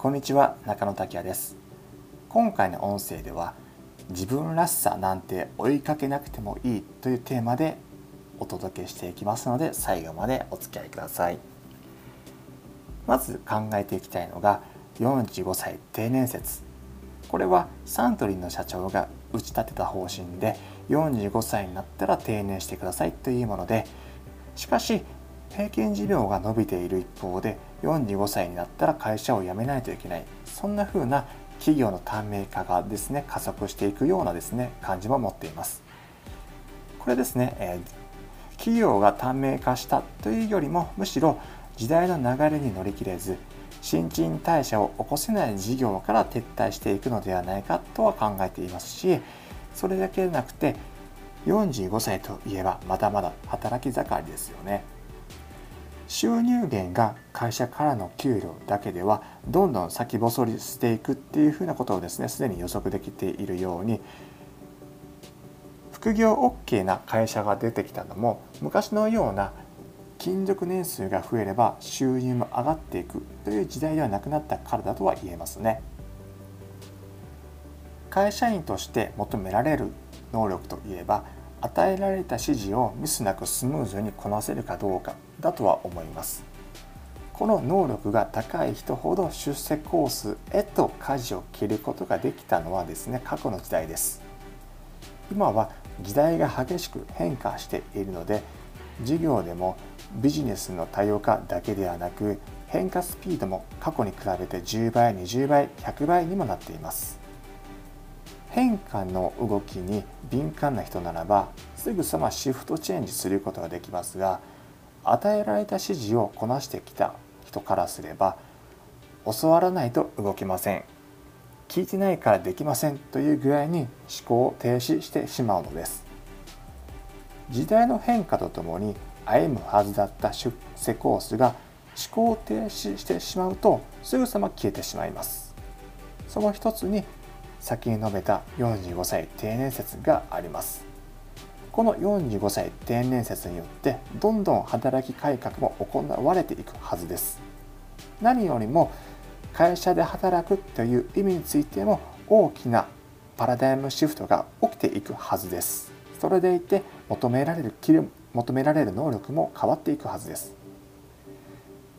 こんにちは中野拓也です。今回の音声では自分らしさなんて追いかけなくてもいいというテーマでお届けしていきますので最後までお付き合いください。まず考えていきたいのが45歳定年説。これはサントリーの社長が打ち立てた方針で45歳になったら定年してくださいというものでしかし平均寿命が伸びている一方で45歳になったら会社を辞めないといけないそんな風な企業の短命化がですね加速していくようなですね感じも持っていますこれですね、えー、企業が短命化したというよりもむしろ時代の流れに乗り切れず新陳代謝を起こせない事業から撤退していくのではないかとは考えていますしそれだけでなくて45歳といえばまだまだ働き盛りですよね。収入源が会社からの給料だけではどんどん先細りしていくっていうふうなことをですねすでに予測できているように副業 OK な会社が出てきたのも昔のような勤続年数が増えれば収入も上がっていくという時代ではなくなったからだとは言えますね。会社員として求められる能力といえば与えられた指示をミスなくスムーズにこなせるかどうかだとは思います。この能力が高い人ほど出世コースへと舵を切ることができたのはですね過去の時代です。今は時代が激しく変化しているので事業でもビジネスの多様化だけではなく変化スピードも過去に比べて10倍20倍100倍にもなっています。変化の動きに敏感な人ならばすぐさまシフトチェンジすることができますが与えられた指示をこなしてきた人からすれば教わらないと動けません。聞いてないからできませんというぐらいに思考を停止してしまうのです。時代の変化とともに歩むはずだった出世コースが思考停止してしまうとすぐさま消えてしまいます。その一つに先に述べた45歳定年説があります。この45歳定年説によってどんどん働き改革も行われていくはずです。何よりも会社で働くという意味についても大きなパラダイムシフトが起きていくはずです。それでいて求められる求められる能力も変わっていくはずです。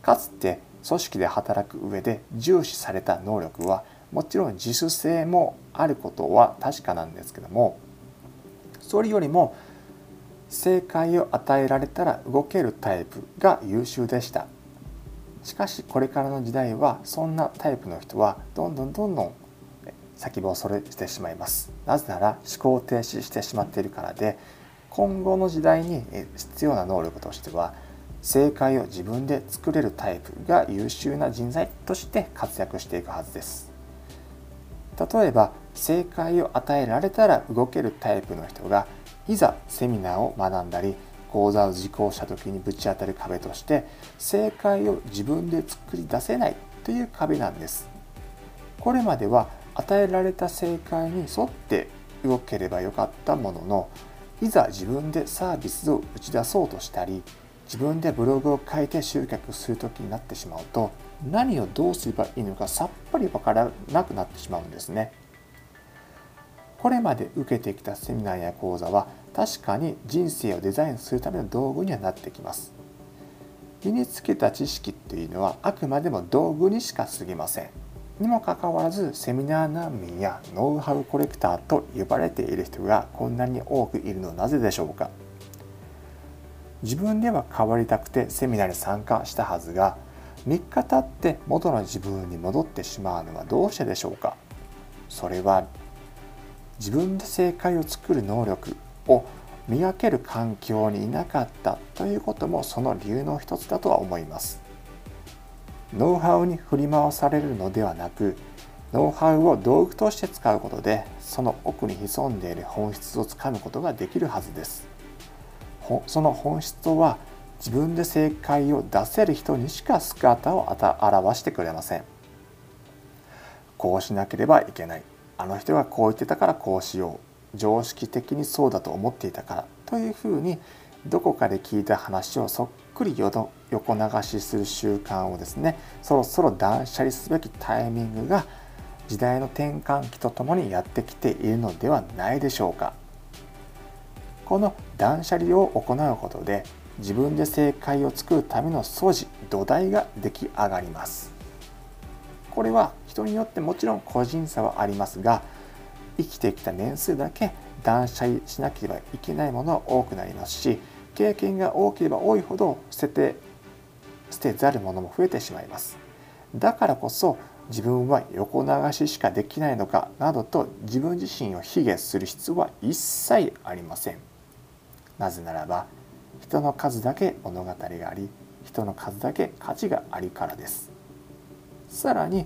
かつて組織で働く上で重視された能力はもちろん自主性もあることは確かなんですけどもそれよりも正解を与えられたら動けるタイプが優秀でした。しかしこれからの時代はそんなタイプの人はどんどんどんどん先細れしてしまいます。なぜなら思考停止してしまっているからで今後の時代に必要な能力としては正解を自分で作れるタイプが優秀な人材として活躍していくはずです。例えば正解を与えられたら動けるタイプの人がいざセミナーを学んだり講座を受講した時にぶち当たる壁として正解を自分で作り出せないという壁なんです。これまでは与えられた正解に沿って動ければよかったもののいざ自分でサービスを打ち出そうとしたり自分でブログを書いて集客する時になってしまうと何をどうすればいいのかさっぱり分からなくなってしまうんですね。これまで受けてきたセミナーや講座は確かに人生をデザインするための道具にはなってきます。身につけた知識っていうのはあくまでも道具にしか過ぎません。にもかかわらずセミナー難民やノウハウコレクターと呼ばれている人がこんなに多くいるのはなぜでしょうか自分では変わりたくてセミナーに参加したはずが3日経って元の自分に戻ってしまうのはどうしてでしょうか？それは自分で正解を作る能力を磨ける環境にいなかったということもその理由の一つだとは思います。ノウハウに振り回されるのではなくノウハウを道具として使うことでその奥に潜んでいる本質をつかむことができるはずです。その本質とは自分で正解を出せる人にしか姿を表してくれません。こうしなければいけない。あの人がこう言ってたからこうしよう。常識的にそうだと思っていたからというふうにどこかで聞いた話をそっくくり横流しする習慣をですねそろそろ断捨離すべきタイミングが時代の転換期とともにやってきているのではないでしょうか。この断捨離を行うことで自分で正解を作るための素地土台が出来上がります。これは人によってもちろん個人差はありますが生きてきた年数だけ断捨離しなければいけないものは多くなりますし経験が多ければ多いほど捨てて捨てざるものも増えてしまいます。だからこそ自分は横流ししかできないのかなどと自分自身を卑下する必要は一切ありません。なぜならば人の数だけ物語があり人の数だけ価値がありからです。さらに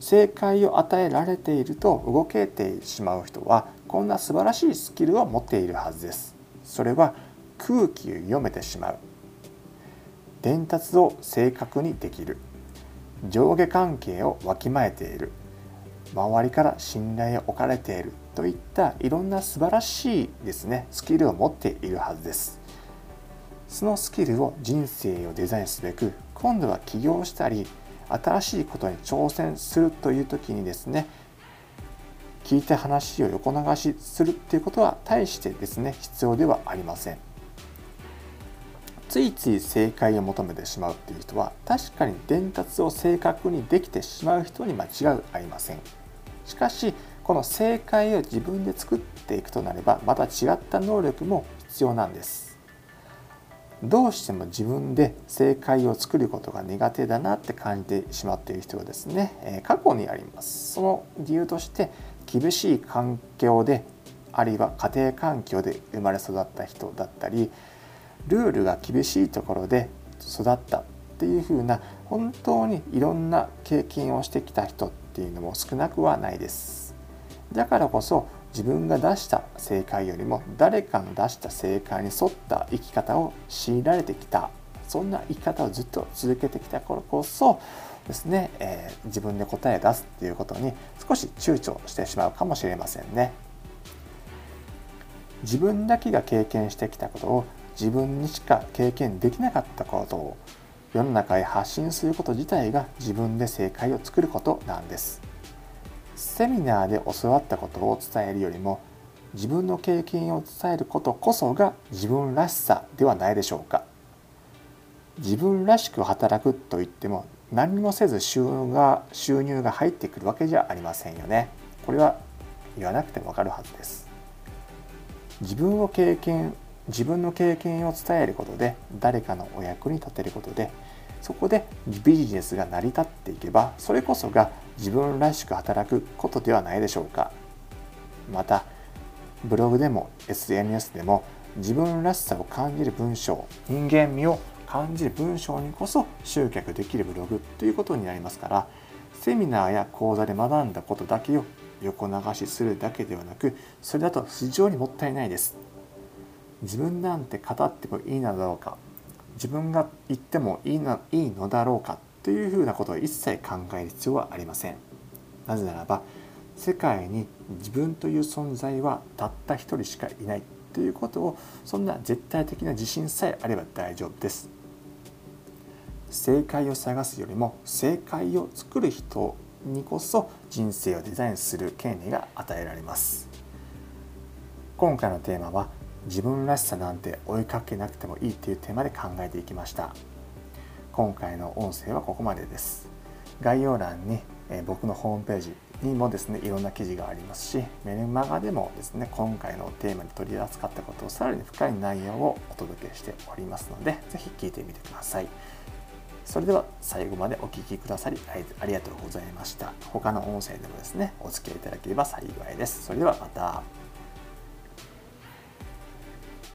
正解を与えられていると動けてしまう人はこんな素晴らしいスキルを持っているはずです。それは空気を読めてしまう。伝達を正確にできる。上下関係をわきまえている。周りから信頼を置かれているといったいろんな素晴らしいですねスキルを持っているはずです。そのスキルを人生をデザインすべく今度は起業したり新しいことに挑戦するという時にですね聞いた話を横流しするっていうことは大してですね必要ではありません。ついつい正解を求めてしまうっていう人は確かに伝達を正確にできてしまう人に間違いありません。しかしこの正解を自分で作っていくとなればまた違った能力も必要なんです。どうしても自分で正解を作ることが苦手だなって感じてしまっている人はですね、え過去にあります。その理由として厳しい環境であるいは家庭環境で生まれ育った人だったりルールが厳しいところで育ったっていう風な本当にいろんな経験をしてきた人っていうのも少なくはないです。だからこそ自分が出した正解よりも誰かの出した正解に沿った生き方を強いられてきたそんな生き方をずっと続けてきたからこそですね、えー、自分で答えを出すっていうことに少し躊躇してしまうかもしれませんね。自分だけが経験してきたことを自分にしか経験できなかったことを世の中へ発信すること自体が自分で正解を作ることなんです。セミナーで教わったことを伝えるよりも自分の経験を伝えることこそが自分らしさではないでしょうか。自分らしく働くといっても何もせず収入が収入が入ってくるわけじゃありませんよね。これは言わなくてもわかるはずです。自分を経験自分の経験を伝えることで誰かのお役に立てることでそこでビジネスが成り立っていけばそれこそが自分らしく働くことではないでしょうか。またブログでも SNS でも自分らしさを感じる文章人間味を感じる文章にこそ集客できるブログということになりますからセミナーや講座で学んだことだけを横流しするだけではなくそれだと非常にもったいないです。自分なんて語ってもいいのだろうか。自分が言ってもいいないいのだろうかというふうなことを一切考える必要はありません。なぜならば世界に自分という存在はたった一人しかいないということをそんな絶対的な自信さえあれば大丈夫です。正解を探すよりも正解を作る人にこそ人生をデザインする権利が与えられます。今回のテーマは自分らしさなんて追いかけなくてもいいというテーマで考えていきました。今回の音声はここまでです。概要欄にえ僕のホームページにもですねいろんな記事がありますしメルマガでもですね今回のテーマに取り扱ったことをさらに深い内容をお届けしておりますので是非聞いてみてください。それでは最後までお聴きくださりありがとうございました。他の音声でもですねお付き合いいただければ幸いです。それではまた。